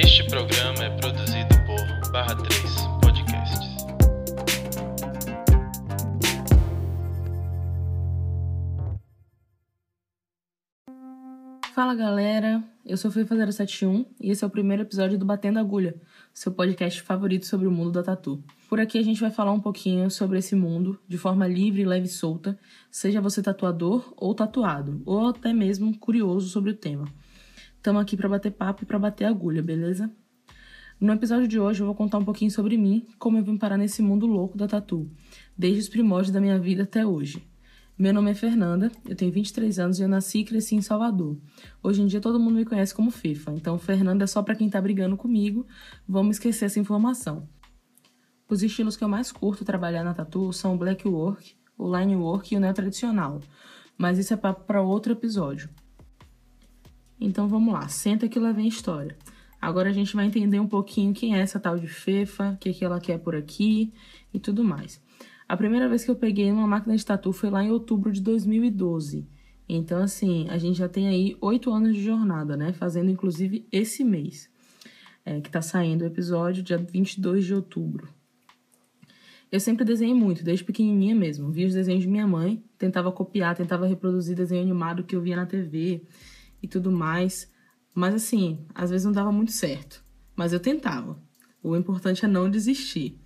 Este programa é produzido por Barra 3 Podcasts. Fala galera, eu sou Fefa071 e esse é o primeiro episódio do Batendo Agulha, seu podcast favorito sobre o mundo da tatu. Por aqui a gente vai falar um pouquinho sobre esse mundo de forma livre, leve e solta, seja você tatuador ou tatuado, ou até mesmo curioso sobre o tema. Estamos aqui para bater papo e para bater agulha, beleza? No episódio de hoje eu vou contar um pouquinho sobre mim, como eu vim parar nesse mundo louco da tatu, desde os primórdios da minha vida até hoje. Meu nome é Fernanda, eu tenho 23 anos e eu nasci e cresci em Salvador. Hoje em dia todo mundo me conhece como FIFA, então Fernanda é só para quem tá brigando comigo, vamos esquecer essa informação. Os estilos que eu mais curto trabalhar na tatu são o black work, o line work e o neo tradicional, mas isso é papo para outro episódio. Então vamos lá, senta que lá vem a história. Agora a gente vai entender um pouquinho quem é essa tal de Fefa, o que, que ela quer por aqui e tudo mais. A primeira vez que eu peguei uma máquina de tatu foi lá em outubro de 2012. Então, assim, a gente já tem aí oito anos de jornada, né? Fazendo inclusive esse mês, é, que tá saindo o episódio, dia 22 de outubro. Eu sempre desenhei muito, desde pequenininha mesmo. Via os desenhos de minha mãe, tentava copiar, tentava reproduzir desenho animado que eu via na TV e tudo mais. Mas assim, às vezes não dava muito certo. Mas eu tentava. O importante é não desistir.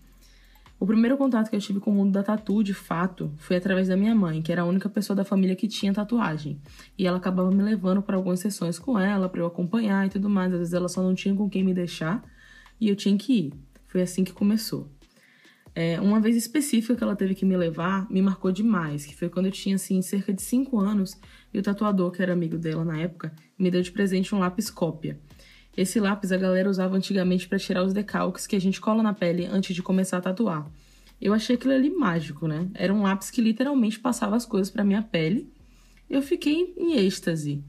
O primeiro contato que eu tive com o mundo da tatu, de fato, foi através da minha mãe, que era a única pessoa da família que tinha tatuagem. E ela acabava me levando para algumas sessões com ela, para eu acompanhar e tudo mais. Às vezes ela só não tinha com quem me deixar e eu tinha que ir. Foi assim que começou. É, uma vez específica que ela teve que me levar, me marcou demais, que foi quando eu tinha, assim, cerca de 5 anos, e o tatuador, que era amigo dela na época, me deu de presente um lápis cópia. Esse lápis a galera usava antigamente para tirar os decalques que a gente cola na pele antes de começar a tatuar. Eu achei aquilo ali mágico, né? Era um lápis que literalmente passava as coisas para minha pele. Eu fiquei em êxtase.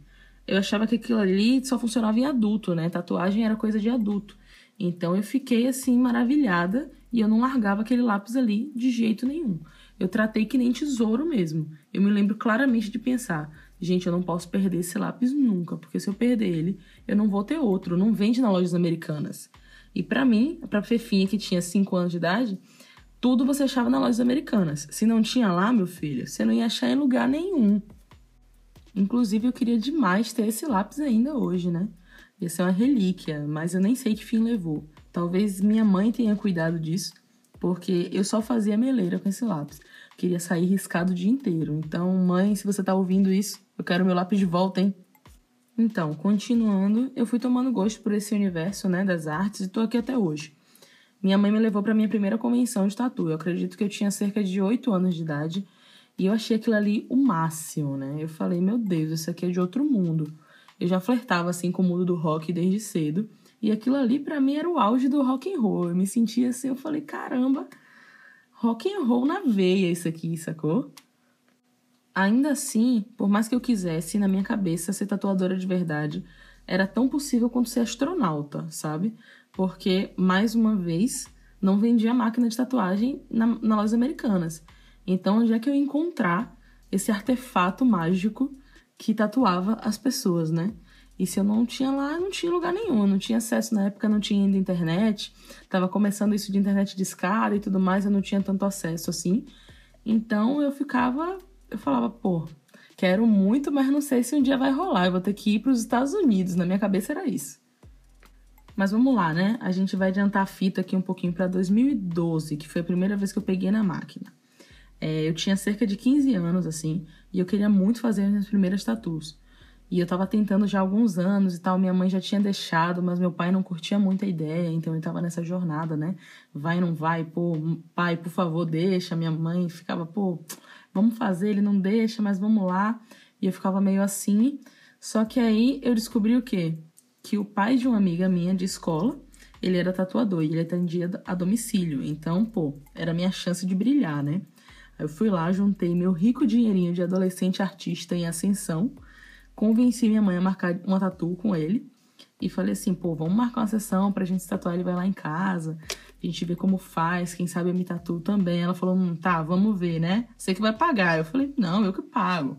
Eu achava que aquilo ali só funcionava em adulto, né? Tatuagem era coisa de adulto. Então eu fiquei assim maravilhada e eu não largava aquele lápis ali de jeito nenhum. Eu tratei que nem tesouro mesmo. Eu me lembro claramente de pensar: gente, eu não posso perder esse lápis nunca, porque se eu perder ele, eu não vou ter outro. Não vende nas lojas americanas. E para mim, pra Fefinha que tinha 5 anos de idade, tudo você achava nas lojas americanas. Se não tinha lá, meu filho, você não ia achar em lugar nenhum. Inclusive, eu queria demais ter esse lápis ainda hoje, né? Ia ser uma relíquia, mas eu nem sei que fim levou. Talvez minha mãe tenha cuidado disso, porque eu só fazia meleira com esse lápis. Queria sair riscado o dia inteiro. Então, mãe, se você tá ouvindo isso, eu quero meu lápis de volta, hein? Então, continuando, eu fui tomando gosto por esse universo, né, das artes e tô aqui até hoje. Minha mãe me levou para minha primeira convenção de tatu. Eu acredito que eu tinha cerca de 8 anos de idade e eu achei aquilo ali o máximo, né? Eu falei, meu Deus, isso aqui é de outro mundo. Eu já flertava assim com o mundo do rock desde cedo e aquilo ali para mim era o auge do rock and roll. Eu me sentia assim, eu falei, caramba, rock and roll na veia isso aqui, sacou? Ainda assim, por mais que eu quisesse, na minha cabeça, ser tatuadora de verdade era tão possível quanto ser astronauta, sabe? Porque, mais uma vez, não vendia máquina de tatuagem na, nas lojas americanas. Então, onde é que eu ia encontrar esse artefato mágico que tatuava as pessoas, né? E se eu não tinha lá, não tinha lugar nenhum. Não tinha acesso na época, não tinha ainda internet. Tava começando isso de internet de escada e tudo mais, eu não tinha tanto acesso assim. Então eu ficava, eu falava, pô, quero muito, mas não sei se um dia vai rolar. Eu vou ter que ir para os Estados Unidos. Na minha cabeça era isso. Mas vamos lá, né? A gente vai adiantar a fita aqui um pouquinho para 2012, que foi a primeira vez que eu peguei na máquina. É, eu tinha cerca de 15 anos, assim, e eu queria muito fazer as minhas primeiras tatuas. E eu tava tentando já há alguns anos e tal, minha mãe já tinha deixado, mas meu pai não curtia muito a ideia, então ele tava nessa jornada, né? Vai, não vai, pô, pai, por favor, deixa. Minha mãe ficava, pô, vamos fazer, ele não deixa, mas vamos lá. E eu ficava meio assim. Só que aí eu descobri o quê? Que o pai de uma amiga minha de escola, ele era tatuador e ele atendia a domicílio. Então, pô, era minha chance de brilhar, né? Aí eu fui lá, juntei meu rico dinheirinho de adolescente artista em ascensão convenci minha mãe a marcar uma tatu com ele. E falei assim, pô, vamos marcar uma sessão pra gente se tatuar, ele vai lá em casa. A gente vê como faz, quem sabe eu me tatuo também. Ela falou, hum, tá, vamos ver, né? Você que vai pagar. Eu falei, não, eu que pago.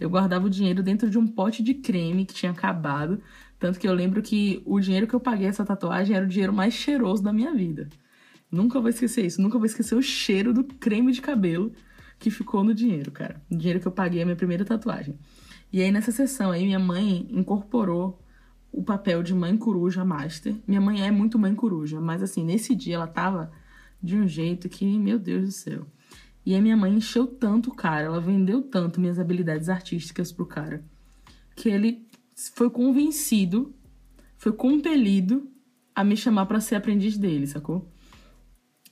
Eu guardava o dinheiro dentro de um pote de creme que tinha acabado. Tanto que eu lembro que o dinheiro que eu paguei essa tatuagem era o dinheiro mais cheiroso da minha vida. Nunca vou esquecer isso. Nunca vou esquecer o cheiro do creme de cabelo que ficou no dinheiro, cara. O dinheiro que eu paguei a minha primeira tatuagem. E aí, nessa sessão aí, minha mãe incorporou o papel de mãe coruja master. Minha mãe é muito mãe coruja, mas assim, nesse dia ela tava de um jeito que, meu Deus do céu. E a minha mãe encheu tanto o cara, ela vendeu tanto minhas habilidades artísticas pro cara, que ele foi convencido, foi compelido a me chamar para ser aprendiz dele, sacou?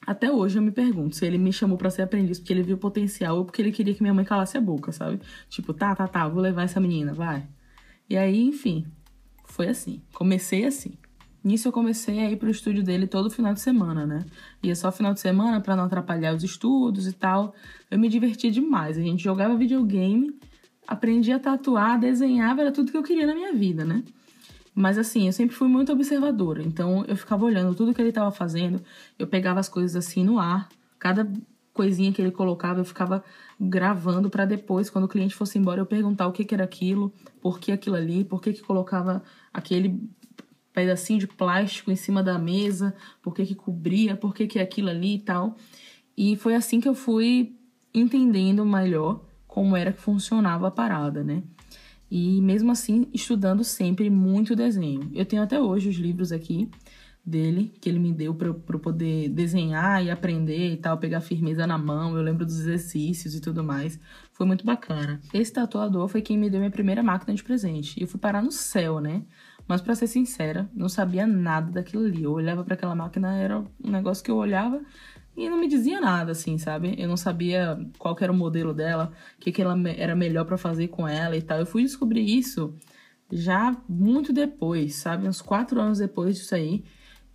Até hoje eu me pergunto se ele me chamou para ser aprendiz porque ele viu potencial ou porque ele queria que minha mãe calasse a boca, sabe? Tipo, tá, tá, tá, vou levar essa menina, vai. E aí, enfim, foi assim. Comecei assim. Nisso eu comecei a ir pro estúdio dele todo final de semana, né? Ia só final de semana para não atrapalhar os estudos e tal. Eu me divertia demais. A gente jogava videogame, aprendia a tatuar, desenhava, era tudo que eu queria na minha vida, né? Mas assim, eu sempre fui muito observadora. Então eu ficava olhando tudo que ele estava fazendo, eu pegava as coisas assim no ar. Cada coisinha que ele colocava, eu ficava gravando para depois, quando o cliente fosse embora, eu perguntar o que, que era aquilo, por que aquilo ali, por que, que colocava aquele pedacinho de plástico em cima da mesa, por que, que cobria, por que, que é aquilo ali e tal. E foi assim que eu fui entendendo melhor como era que funcionava a parada, né? E mesmo assim, estudando sempre muito desenho. Eu tenho até hoje os livros aqui dele, que ele me deu para poder desenhar e aprender e tal, pegar firmeza na mão. Eu lembro dos exercícios e tudo mais. Foi muito bacana. Esse tatuador foi quem me deu minha primeira máquina de presente. E eu fui parar no céu, né? Mas para ser sincera, não sabia nada daquilo ali. Eu olhava para aquela máquina, era um negócio que eu olhava e não me dizia nada, assim, sabe? Eu não sabia qual era o modelo dela, o que, que ela era melhor para fazer com ela e tal. Eu fui descobrir isso já muito depois, sabe? Uns quatro anos depois disso aí.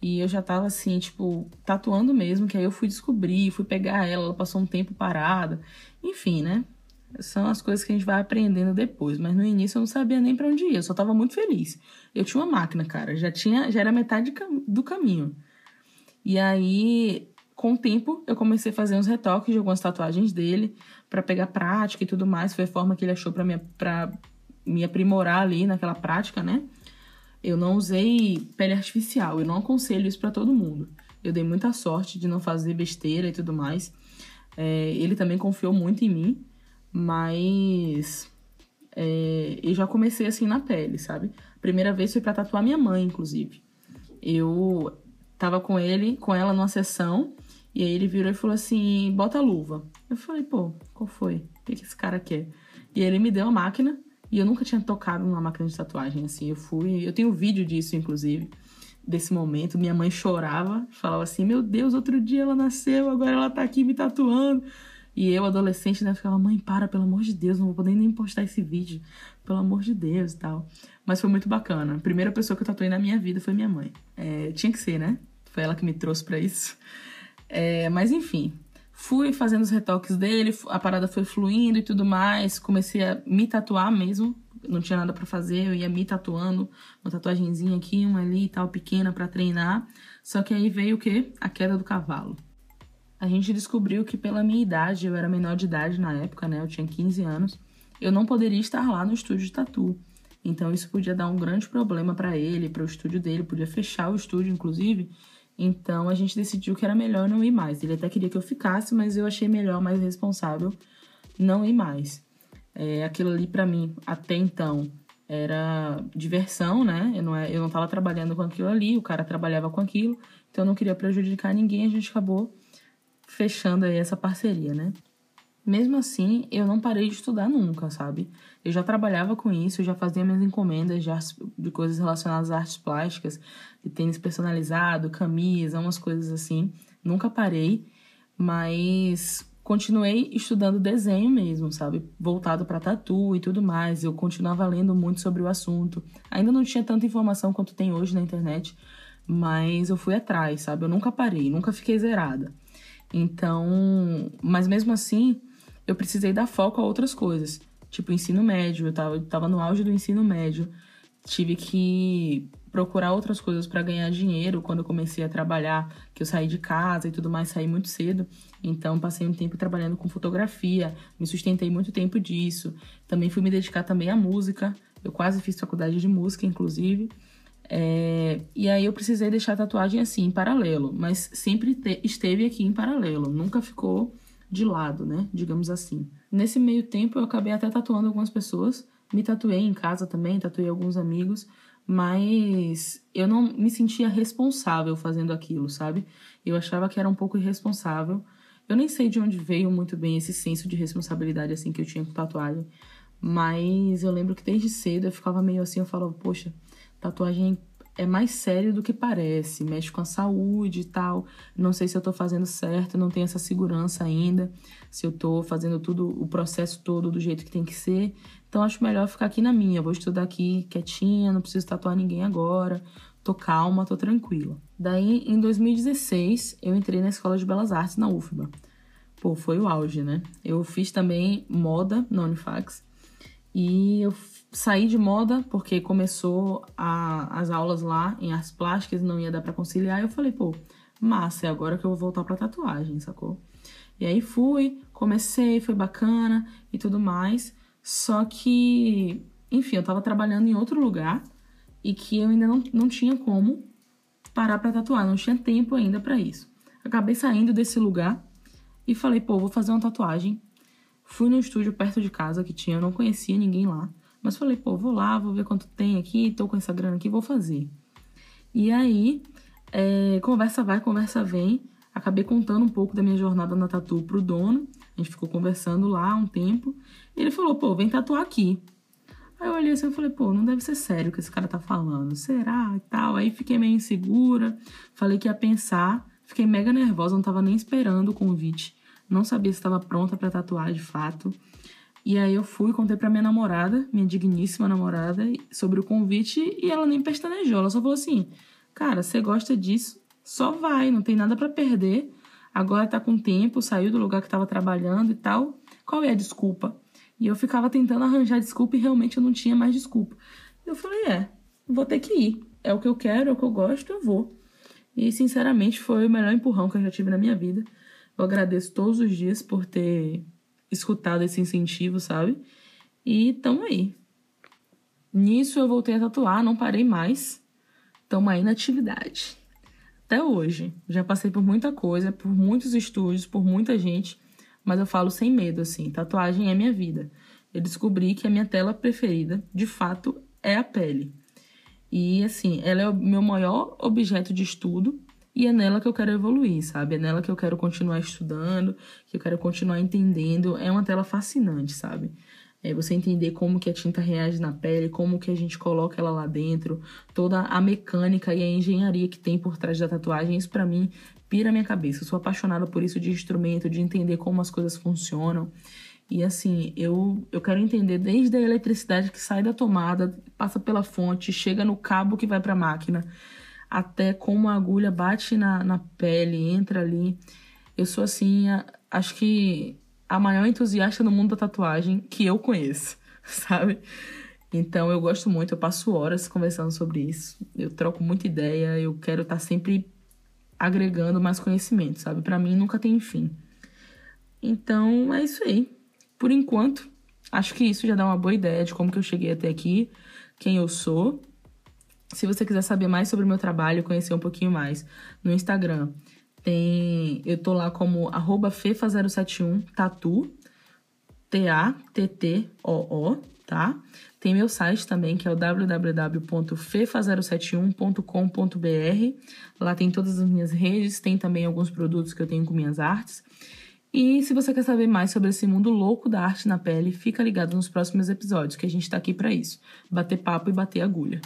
E eu já tava assim, tipo, tatuando mesmo, que aí eu fui descobrir, fui pegar ela, ela passou um tempo parada. Enfim, né? São as coisas que a gente vai aprendendo depois, mas no início eu não sabia nem para onde ir, eu só tava muito feliz. Eu tinha uma máquina, cara, já tinha, já era metade do caminho. E aí, com o tempo, eu comecei a fazer uns retoques de algumas tatuagens dele para pegar prática e tudo mais, foi a forma que ele achou para me para me aprimorar ali naquela prática, né? Eu não usei pele artificial, eu não aconselho isso para todo mundo. Eu dei muita sorte de não fazer besteira e tudo mais. É, ele também confiou muito em mim mas é, eu já comecei assim na pele, sabe? Primeira vez foi para tatuar minha mãe, inclusive. Eu tava com ele, com ela numa sessão, e aí ele virou e falou assim: bota a luva. Eu falei, pô, qual foi? O que, que esse cara quer? E aí ele me deu a máquina, e eu nunca tinha tocado numa máquina de tatuagem assim. Eu fui. Eu tenho vídeo disso, inclusive, desse momento. Minha mãe chorava, falava assim: Meu Deus, outro dia ela nasceu, agora ela tá aqui me tatuando. E eu, adolescente, né, ficava, mãe, para, pelo amor de Deus, não vou poder nem postar esse vídeo, pelo amor de Deus e tal. Mas foi muito bacana. A primeira pessoa que eu tatuei na minha vida foi minha mãe. É, tinha que ser, né? Foi ela que me trouxe para isso. É, mas enfim, fui fazendo os retoques dele, a parada foi fluindo e tudo mais. Comecei a me tatuar mesmo, não tinha nada para fazer, eu ia me tatuando, uma tatuagenzinha aqui, uma ali e tal, pequena para treinar. Só que aí veio o quê? A queda do cavalo a gente descobriu que pela minha idade, eu era menor de idade na época, né? Eu tinha 15 anos, eu não poderia estar lá no estúdio de tatu. Então isso podia dar um grande problema para ele, para o estúdio dele, podia fechar o estúdio inclusive. Então a gente decidiu que era melhor não ir mais. Ele até queria que eu ficasse, mas eu achei melhor, mais responsável não ir mais. É, aquilo ali para mim até então era diversão, né? Eu não, é, eu não tava trabalhando com aquilo ali, o cara trabalhava com aquilo, então eu não queria prejudicar ninguém, a gente acabou fechando aí essa parceria, né? Mesmo assim, eu não parei de estudar nunca, sabe? Eu já trabalhava com isso, já fazia minhas encomendas de, artes, de coisas relacionadas a artes plásticas, de tênis personalizado, camisa, umas coisas assim. Nunca parei, mas continuei estudando desenho mesmo, sabe? Voltado para tatu e tudo mais. Eu continuava lendo muito sobre o assunto. Ainda não tinha tanta informação quanto tem hoje na internet, mas eu fui atrás, sabe? Eu nunca parei, nunca fiquei zerada. Então, mas mesmo assim, eu precisei dar foco a outras coisas, tipo ensino médio, eu tava, eu tava no auge do ensino médio. tive que procurar outras coisas para ganhar dinheiro quando eu comecei a trabalhar, que eu saí de casa e tudo mais, saí muito cedo. Então passei um tempo trabalhando com fotografia, me sustentei muito tempo disso. Também fui me dedicar também à música. Eu quase fiz faculdade de música, inclusive. É... E aí eu precisei deixar a tatuagem assim, em paralelo, mas sempre te... esteve aqui em paralelo, nunca ficou de lado, né? Digamos assim. Nesse meio tempo eu acabei até tatuando algumas pessoas, me tatuei em casa também, tatuei alguns amigos, mas eu não me sentia responsável fazendo aquilo, sabe? Eu achava que era um pouco irresponsável. Eu nem sei de onde veio muito bem esse senso de responsabilidade assim que eu tinha com tatuagem, mas eu lembro que desde cedo eu ficava meio assim, eu falava, poxa, tatuagem é mais sério do que parece, mexe com a saúde e tal. Não sei se eu tô fazendo certo, não tenho essa segurança ainda, se eu tô fazendo tudo, o processo todo do jeito que tem que ser. Então acho melhor ficar aqui na minha. Vou estudar aqui quietinha, não preciso tatuar ninguém agora. Tô calma, tô tranquila. Daí, em 2016, eu entrei na Escola de Belas Artes na UFBA. Pô, foi o auge, né? Eu fiz também moda na Unifax. E eu saí de moda porque começou a, as aulas lá em artes plásticas não ia dar para conciliar. E eu falei, pô, massa, é agora que eu vou voltar para tatuagem, sacou? E aí fui, comecei, foi bacana e tudo mais. Só que, enfim, eu tava trabalhando em outro lugar e que eu ainda não, não tinha como parar para tatuar, não tinha tempo ainda para isso. Acabei saindo desse lugar e falei, pô, vou fazer uma tatuagem. Fui no estúdio perto de casa que tinha, eu não conhecia ninguém lá. Mas falei, pô, vou lá, vou ver quanto tem aqui, tô com essa grana aqui, vou fazer. E aí, é, conversa vai, conversa vem. Acabei contando um pouco da minha jornada na tatu pro dono. A gente ficou conversando lá um tempo. E ele falou, pô, vem tatuar aqui. Aí eu olhei assim e falei, pô, não deve ser sério o que esse cara tá falando. Será? E tal. Aí fiquei meio insegura. Falei que ia pensar. Fiquei mega nervosa, não tava nem esperando o convite. Não sabia se estava pronta para tatuar de fato. E aí eu fui, contei pra minha namorada, minha digníssima namorada, sobre o convite e ela nem pestanejou. Ela só falou assim: Cara, você gosta disso? Só vai, não tem nada para perder. Agora tá com tempo, saiu do lugar que tava trabalhando e tal. Qual é a desculpa? E eu ficava tentando arranjar desculpa e realmente eu não tinha mais desculpa. Eu falei: É, vou ter que ir. É o que eu quero, é o que eu gosto, eu vou. E sinceramente foi o melhor empurrão que eu já tive na minha vida. Eu agradeço todos os dias por ter escutado esse incentivo, sabe? E tamo aí. Nisso eu voltei a tatuar, não parei mais. Tamo aí na atividade. Até hoje. Já passei por muita coisa, por muitos estúdios, por muita gente, mas eu falo sem medo, assim. Tatuagem é minha vida. Eu descobri que a minha tela preferida, de fato, é a pele. E, assim, ela é o meu maior objeto de estudo e é nela que eu quero evoluir, sabe? É nela que eu quero continuar estudando, que eu quero continuar entendendo. É uma tela fascinante, sabe? É você entender como que a tinta reage na pele, como que a gente coloca ela lá dentro, toda a mecânica e a engenharia que tem por trás da tatuagem, isso para mim pira a minha cabeça. Eu sou apaixonada por isso de instrumento, de entender como as coisas funcionam. E assim, eu, eu quero entender desde a eletricidade que sai da tomada, passa pela fonte, chega no cabo que vai para a máquina até como a agulha bate na, na pele, entra ali. Eu sou assim, a, acho que a maior entusiasta no mundo da tatuagem que eu conheço, sabe? Então eu gosto muito, eu passo horas conversando sobre isso. Eu troco muita ideia, eu quero estar tá sempre agregando mais conhecimento, sabe? Para mim nunca tem fim. Então é isso aí. Por enquanto, acho que isso já dá uma boa ideia de como que eu cheguei até aqui, quem eu sou se você quiser saber mais sobre o meu trabalho, conhecer um pouquinho mais, no Instagram tem. Eu tô lá como fefa071 tatu, T-A-T-T-O-O, tá? Tem meu site também, que é o www.fefa071.com.br. Lá tem todas as minhas redes, tem também alguns produtos que eu tenho com minhas artes. E se você quer saber mais sobre esse mundo louco da arte na pele, fica ligado nos próximos episódios, que a gente tá aqui para isso. Bater papo e bater agulha.